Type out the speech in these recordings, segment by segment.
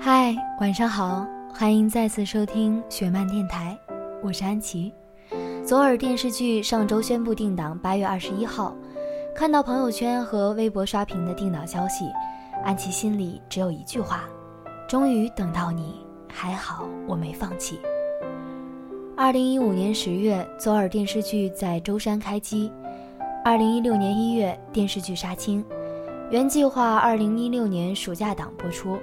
嗨，晚上好，欢迎再次收听雪漫电台，我是安琪。左耳电视剧上周宣布定档八月二十一号，看到朋友圈和微博刷屏的定档消息，安琪心里只有一句话：终于等到你，还好我没放弃。二零一五年十月，左耳电视剧在舟山开机；二零一六年一月，电视剧杀青，原计划二零一六年暑假档播出。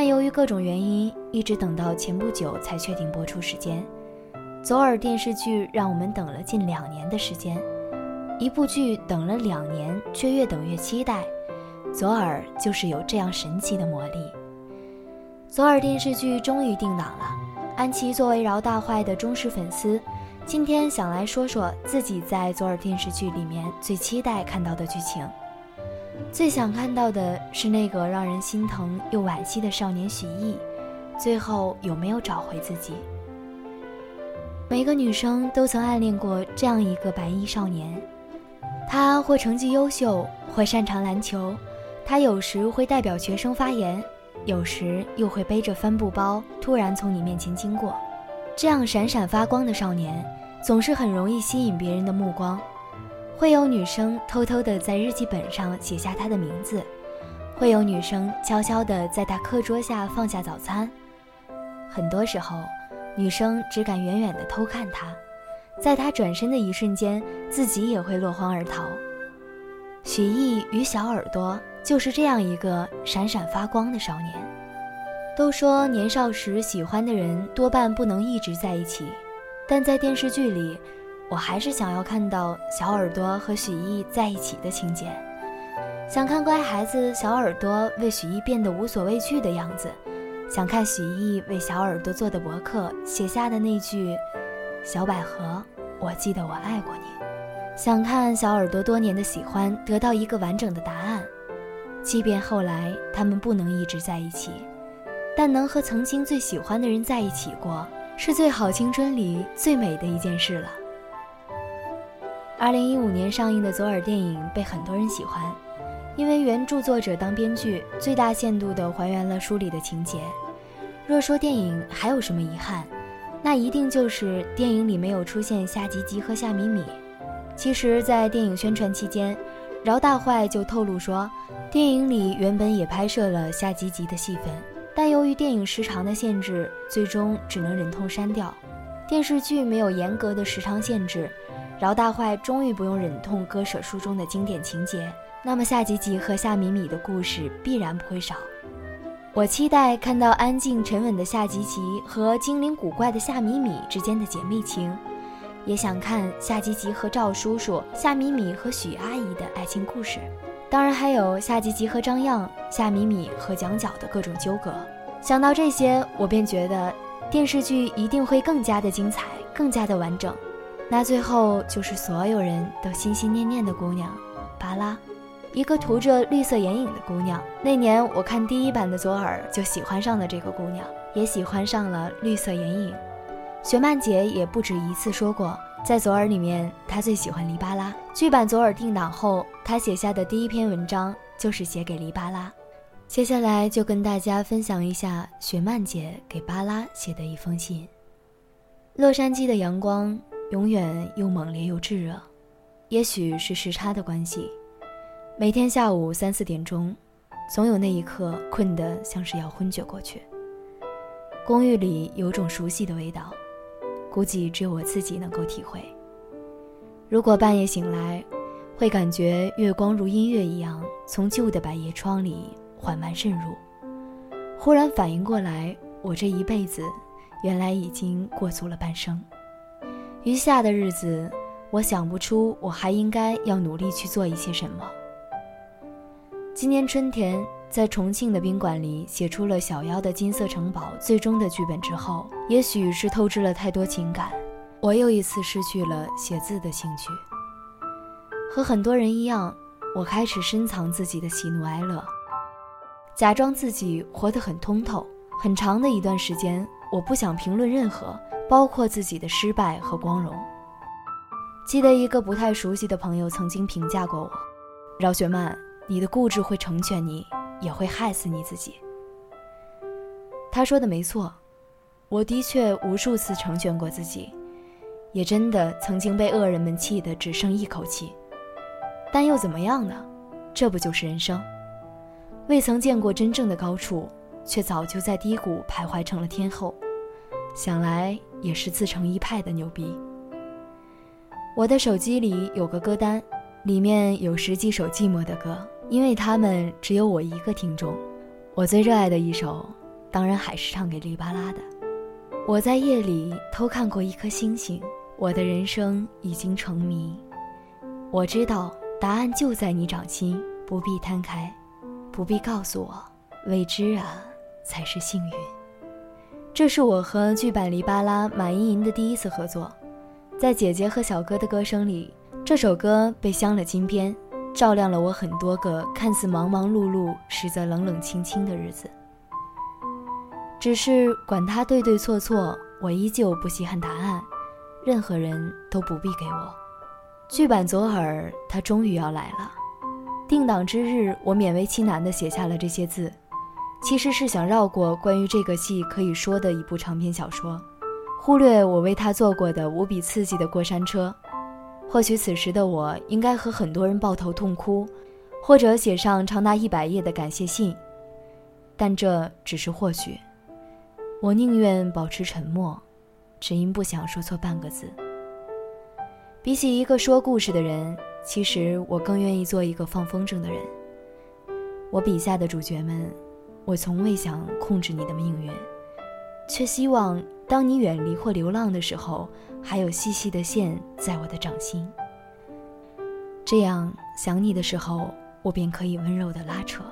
但由于各种原因，一直等到前不久才确定播出时间。左耳电视剧让我们等了近两年的时间，一部剧等了两年，却越等越期待。左耳就是有这样神奇的魔力。左耳电视剧终于定档了，安琪作为饶大坏的忠实粉丝，今天想来说说自己在左耳电视剧里面最期待看到的剧情。最想看到的是那个让人心疼又惋惜的少年许艺，最后有没有找回自己？每个女生都曾暗恋过这样一个白衣少年，他或成绩优秀，或擅长篮球，他有时会代表学生发言，有时又会背着帆布包突然从你面前经过。这样闪闪发光的少年，总是很容易吸引别人的目光。会有女生偷偷的在日记本上写下他的名字，会有女生悄悄的在他课桌下放下早餐。很多时候，女生只敢远远的偷看他，在他转身的一瞬间，自己也会落荒而逃。许艺与小耳朵就是这样一个闪闪发光的少年。都说年少时喜欢的人多半不能一直在一起，但在电视剧里。我还是想要看到小耳朵和许艺在一起的情节，想看乖孩子小耳朵为许艺变得无所畏惧的样子，想看许艺为小耳朵做的博客写下的那句“小百合，我记得我爱过你”，想看小耳朵多年的喜欢得到一个完整的答案。即便后来他们不能一直在一起，但能和曾经最喜欢的人在一起过，是最好青春里最美的一件事了。二零一五年上映的左耳电影被很多人喜欢，因为原著作者当编剧，最大限度地还原了书里的情节。若说电影还有什么遗憾，那一定就是电影里没有出现夏吉吉和夏米米。其实，在电影宣传期间，饶大坏就透露说，电影里原本也拍摄了夏吉吉的戏份，但由于电影时长的限制，最终只能忍痛删掉。电视剧没有严格的时长限制。饶大坏终于不用忍痛割舍书中的经典情节，那么夏吉吉和夏米米的故事必然不会少。我期待看到安静沉稳的夏吉吉和精灵古怪的夏米米之间的姐妹情，也想看夏吉吉和赵叔叔、夏米米和许阿姨的爱情故事。当然还有夏吉吉和张漾、夏米米和蒋角的各种纠葛。想到这些，我便觉得电视剧一定会更加的精彩，更加的完整。那最后就是所有人都心心念念的姑娘，巴拉，一个涂着绿色眼影的姑娘。那年我看第一版的左耳，就喜欢上了这个姑娘，也喜欢上了绿色眼影。雪曼姐也不止一次说过，在左耳里面，她最喜欢黎巴拉。剧版左耳定档后，她写下的第一篇文章就是写给黎巴拉。接下来就跟大家分享一下雪曼姐给巴拉写的一封信。洛杉矶的阳光。永远又猛烈又炙热，也许是时差的关系。每天下午三四点钟，总有那一刻困得像是要昏厥过去。公寓里有种熟悉的味道，估计只有我自己能够体会。如果半夜醒来，会感觉月光如音乐一样从旧的百叶窗里缓慢渗入，忽然反应过来，我这一辈子原来已经过足了半生。余下的日子，我想不出我还应该要努力去做一些什么。今年春天，在重庆的宾馆里写出了《小妖的金色城堡》最终的剧本之后，也许是透支了太多情感，我又一次失去了写字的兴趣。和很多人一样，我开始深藏自己的喜怒哀乐，假装自己活得很通透。很长的一段时间，我不想评论任何。包括自己的失败和光荣。记得一个不太熟悉的朋友曾经评价过我：“饶雪漫，你的固执会成全你，也会害死你自己。”他说的没错，我的确无数次成全过自己，也真的曾经被恶人们气得只剩一口气。但又怎么样呢？这不就是人生？未曾见过真正的高处，却早就在低谷徘徊成了天后，想来也是自成一派的牛逼。我的手机里有个歌单，里面有十几首寂寞的歌，因为他们只有我一个听众。我最热爱的一首，当然还是唱给黎巴拉的。我在夜里偷看过一颗星星，我的人生已经成谜。我知道答案就在你掌心，不必摊开，不必告诉我，未知啊才是幸运。这是我和剧版黎巴拉马莹莹的第一次合作，在姐姐和小哥的歌声里，这首歌被镶了金边。照亮了我很多个看似忙忙碌碌，实则冷冷清清的日子。只是管他对对错错，我依旧不稀罕答案，任何人都不必给我。剧版左耳，他终于要来了。定档之日，我勉为其难地写下了这些字，其实是想绕过关于这个戏可以说的一部长篇小说，忽略我为他做过的无比刺激的过山车。或许此时的我应该和很多人抱头痛哭，或者写上长达一百页的感谢信，但这只是或许。我宁愿保持沉默，只因不想说错半个字。比起一个说故事的人，其实我更愿意做一个放风筝的人。我笔下的主角们，我从未想控制你的命运，却希望。当你远离或流浪的时候，还有细细的线在我的掌心。这样想你的时候，我便可以温柔的拉扯。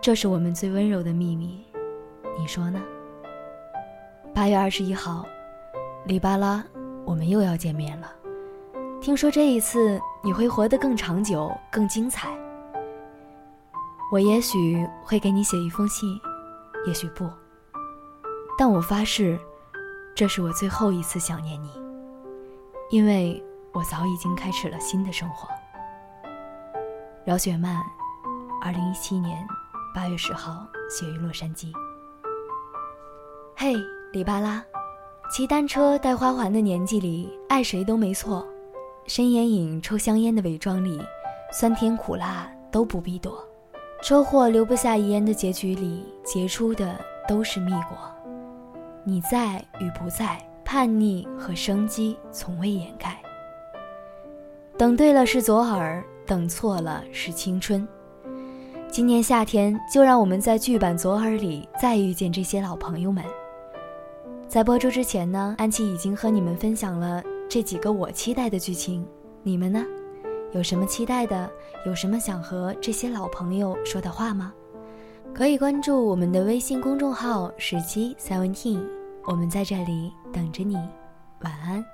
这是我们最温柔的秘密，你说呢？八月二十一号，里巴拉，我们又要见面了。听说这一次你会活得更长久、更精彩。我也许会给你写一封信，也许不。但我发誓，这是我最后一次想念你，因为我早已经开始了新的生活。饶雪漫，二零一七年八月十号，写于洛杉矶。嘿，里巴拉，骑单车戴花环的年纪里，爱谁都没错。深眼影抽香烟的伪装里，酸甜苦辣都不必躲。车祸留不下遗言的结局里，结出的都是蜜果。你在与不在，叛逆和生机从未掩盖。等对了是左耳，等错了是青春。今年夏天，就让我们在剧版左耳里再遇见这些老朋友们。在播出之前呢，安琪已经和你们分享了这几个我期待的剧情，你们呢？有什么期待的？有什么想和这些老朋友说的话吗？可以关注我们的微信公众号“十七 seventeen”，我们在这里等着你。晚安。